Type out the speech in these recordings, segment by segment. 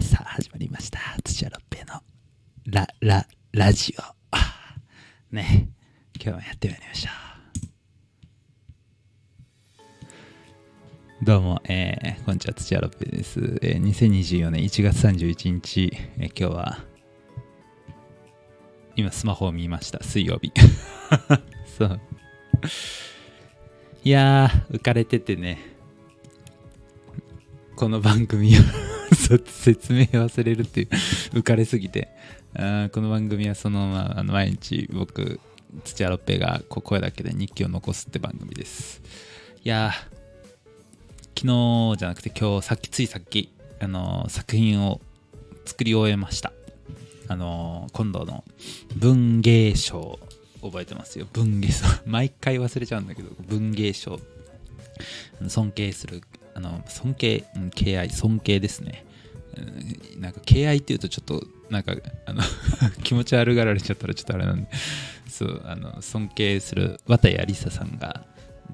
さあ始まりました。土屋六平のラララジオ。ね。今日もやってまいりました。どうも、えー、こんにちは土屋六平です、えー、2024年1月31日、えー、今日は今スマホを見ました。水曜日。そう。いやー浮かれててね。この番組を 説明忘れるっていう。浮かれすぎて。あこの番組はその,、まあ、あの毎日僕土屋ロッペが声だけで日記を残すって番組です。いや昨日じゃなくて今日さっきついさっきあの作品を作り終えました。あの今度の文芸賞覚えてますよ。文芸賞。毎回忘れちゃうんだけど文芸賞。尊敬するあの尊敬、敬愛尊敬ですね。なんか敬愛っていうとちょっとなんかあの 気持ち悪がられちゃったらちょっとあれなんで。そうあの尊敬する綿谷りささんが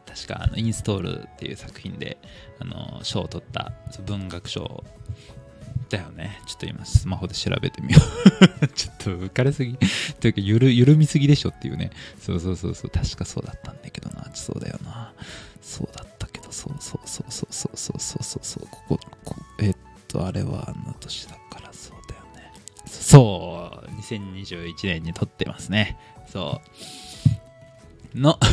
確かあのインストールっていう作品であの賞を取った文学賞だよね。ちょっと今スマホで調べてみよう。ちょっと浮かれすぎ。というかゆる緩みすぎでしょっていうね。そうそうそうそう。確かそうだったんだけどな。そうだよな。そうだったけど。そうそうそうそうそうそうそうそう。そうこここえっと、あれはあの年だからそうだよね。そう、2021年に撮ってますね。そう。の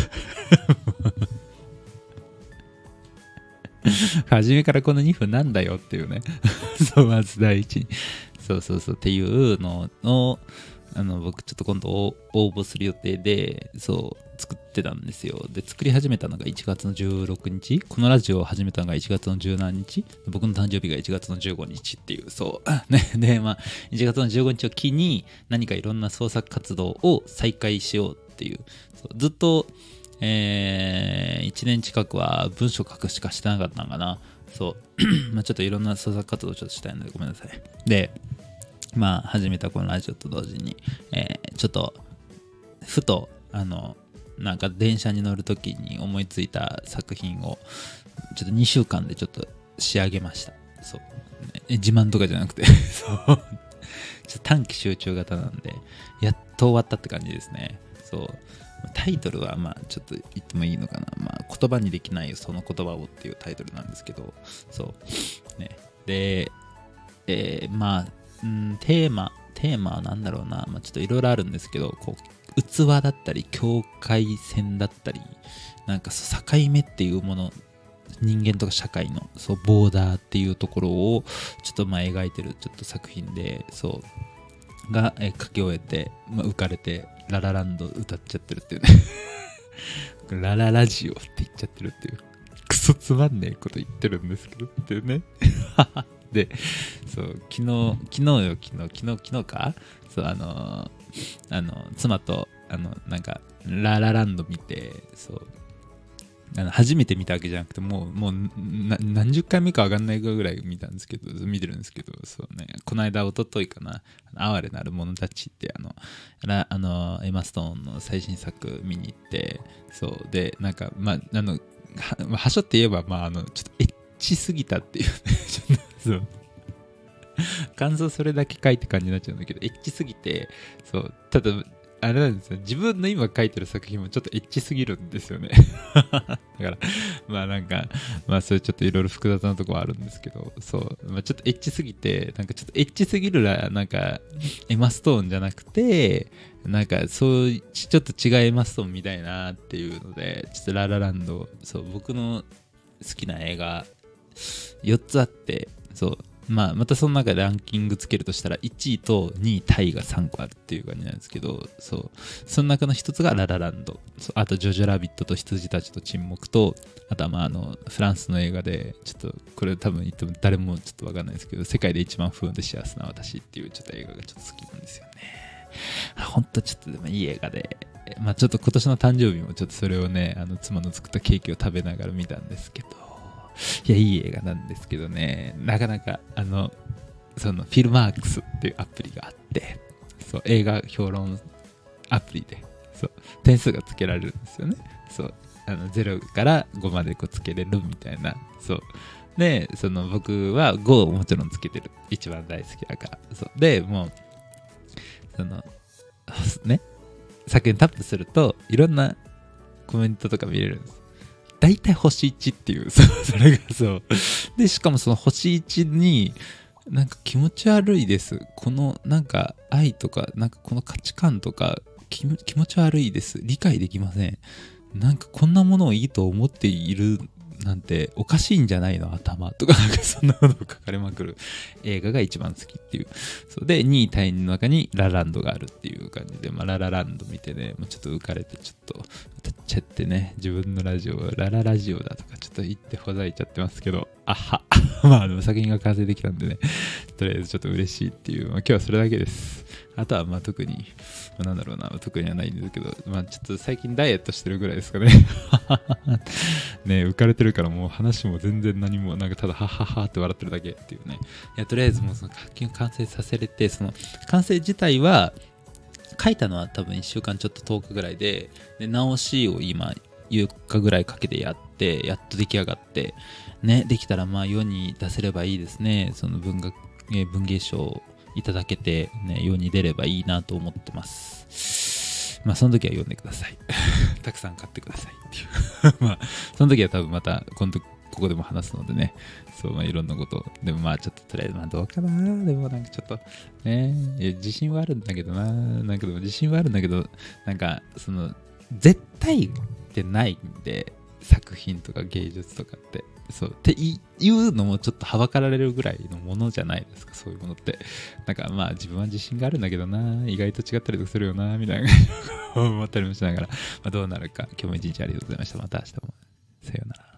初めからこの2分なんだよっていうね。そう、まず第一に。そうそうそうっていうのの、あの僕ちょっと今度応募する予定でそう作ってたんですよ。で作り始めたのが1月の16日。このラジオを始めたのが1月の17日。僕の誕生日が1月の15日っていうそう。ねでまあ1月の15日を機に何かいろんな創作活動を再開しようっていう。ずっとえー、1年近くは文章書くしかしてなかったのかな。そう。まあちょっといろんな創作活動をちょっとしたいのでごめんなさい。でまあ始めたこのラジオと同時に、えー、ちょっとふとあのなんか電車に乗る時に思いついた作品をちょっと2週間でちょっと仕上げました。そう、自慢とかじゃなくて そう。ちょ短期集中型なんでやっと終わったって感じですね。そう。タイトルはまあちょっと言ってもいいのかな、まあ、言葉にできないその言葉をっていうタイトルなんですけどそう。ね。で、えー、まあうん、テーマ、テーマは何だろうな、まあ、ちょっといろいろあるんですけど、こう、器だったり、境界線だったり、なんか境目っていうもの、人間とか社会の、そう、ボーダーっていうところを、ちょっとまあ描いてるちょっと作品で、そう、が、え書き終えて、まあ、浮かれて、ララランド歌っちゃってるっていうね。ラララジオって言っちゃってるっていう。クソつまんねえこと言ってるんですけどっていうね。で、そう、昨日、昨日よ、昨日、昨日、昨日か？そう、あの、あの、妻と、あの、なんか、ララランド見て、そう、あの初めて見たわけじゃなくて、もう、もう何十回目か上がんないぐらい見たんですけど、見てるんですけど、そうね、この間、おとといかな、哀れなる者たちって、あの、あの、エマストーンの最新作見に行って、そう、で、なんか、まあ、あの、は、はしょって言えば、まあ、あの、ちょっとエッチすぎたっていうね、そう。感想それだけ書いて感じになっちゃうんだけど、エッチすぎて、そう、ただ、あれなんですよ。自分の今書いてる作品もちょっとエッチすぎるんですよね。だから、まあなんか、まあそれちょっといろいろ複雑なとこはあるんですけど、そう、まあちょっとエッチすぎて、なんかちょっとエッチすぎるら、なんか、エマストーンじゃなくて、なんかそう、ちょっと違うエマストーンみたいなっていうので、ちょっとララランド、そう、僕の好きな映画、4つあって、そう、まあ、またその中でランキングつけるとしたら、1位と2位タイが3個あるっていう感じなんですけど、そう。その中の1つがララランド。あと、ジョジョラビットと羊たちと沈黙と、あとはまあ、あの、フランスの映画で、ちょっと、これ多分言っても誰もちょっとわかんないですけど、世界で一番不安で幸せな私っていうちょっと映画がちょっと好きなんですよね。ほんとちょっとでもいい映画で、まあちょっと今年の誕生日もちょっとそれをね、あの妻の作ったケーキを食べながら見たんですけど、いや、いい映画なんですけどね、なかなか、あの、そのフィルマークスっていうアプリがあって、そう、映画評論アプリで、そう、点数がつけられるんですよね。そう、あの0から5までこうつけれるみたいな、そう。で、その僕は5をもちろんつけてる。一番大好きだから。そう。で、もう、その、ね、作品タップすると、いろんなコメントとか見れるんです。大体星1ってい う、それがそう。で、しかもその星1に、なんか気持ち悪いです。このなんか愛とか、なんかこの価値観とか気持ち悪いです。理解できません。なんかこんなものをいいと思っているなんておかしいんじゃないの？頭とかなんかそんなものを書かれまくる映画が一番好きっていう。そうで、2位タイの中にラランドがあるっていう感じで、まあ、ララランド見てね、もうちょっと浮かれてちょっとちゃってね、自分のラジオ、ラララジオだとかちょっと言ってほざいちゃってますけど、あは。まあでも作品が完成できたんでね、とりあえずちょっと嬉しいっていう、まあ今日はそれだけです。あとはまあ特に、まあ、なんだろうな、特にはないんですけど、まあちょっと最近ダイエットしてるぐらいですかね。ね浮かれてるからもう話も全然何も、なんかただはははって笑ってるだけっていうね。いや、とりあえずもうその作品を完成させれて、その完成自体は、書いたのは多分1週間ちょっと10日ぐらいで、で直しを今4日ぐらいかけてやって、やっと出来上がって、ね、できたらまあ世に出せればいいですね。その文学、え文芸賞いただけて、ね、世に出ればいいなと思ってます。まあその時は読んでください。たくさん買ってくださいっていう まあその時は多分また今度ここでも話すのでね、そう、まあいろんなこと、でもまあちょっととりあえずまあどうかな、でもなんかちょっとね、自信はあるんだけどな、なんかでも自信はあるんだけど、なんかその絶対ってないんで、作品とか芸術とかって。そう。っていうのもちょっとはばかられるぐらいのものじゃないですか、そういうものって。なんかまあ自分は自信があるんだけどな、意外と違ったりとかするよな、みたいな 思ったりもしながら、まあ、どうなるか、今日も一日ありがとうございました。また明日も。さようなら。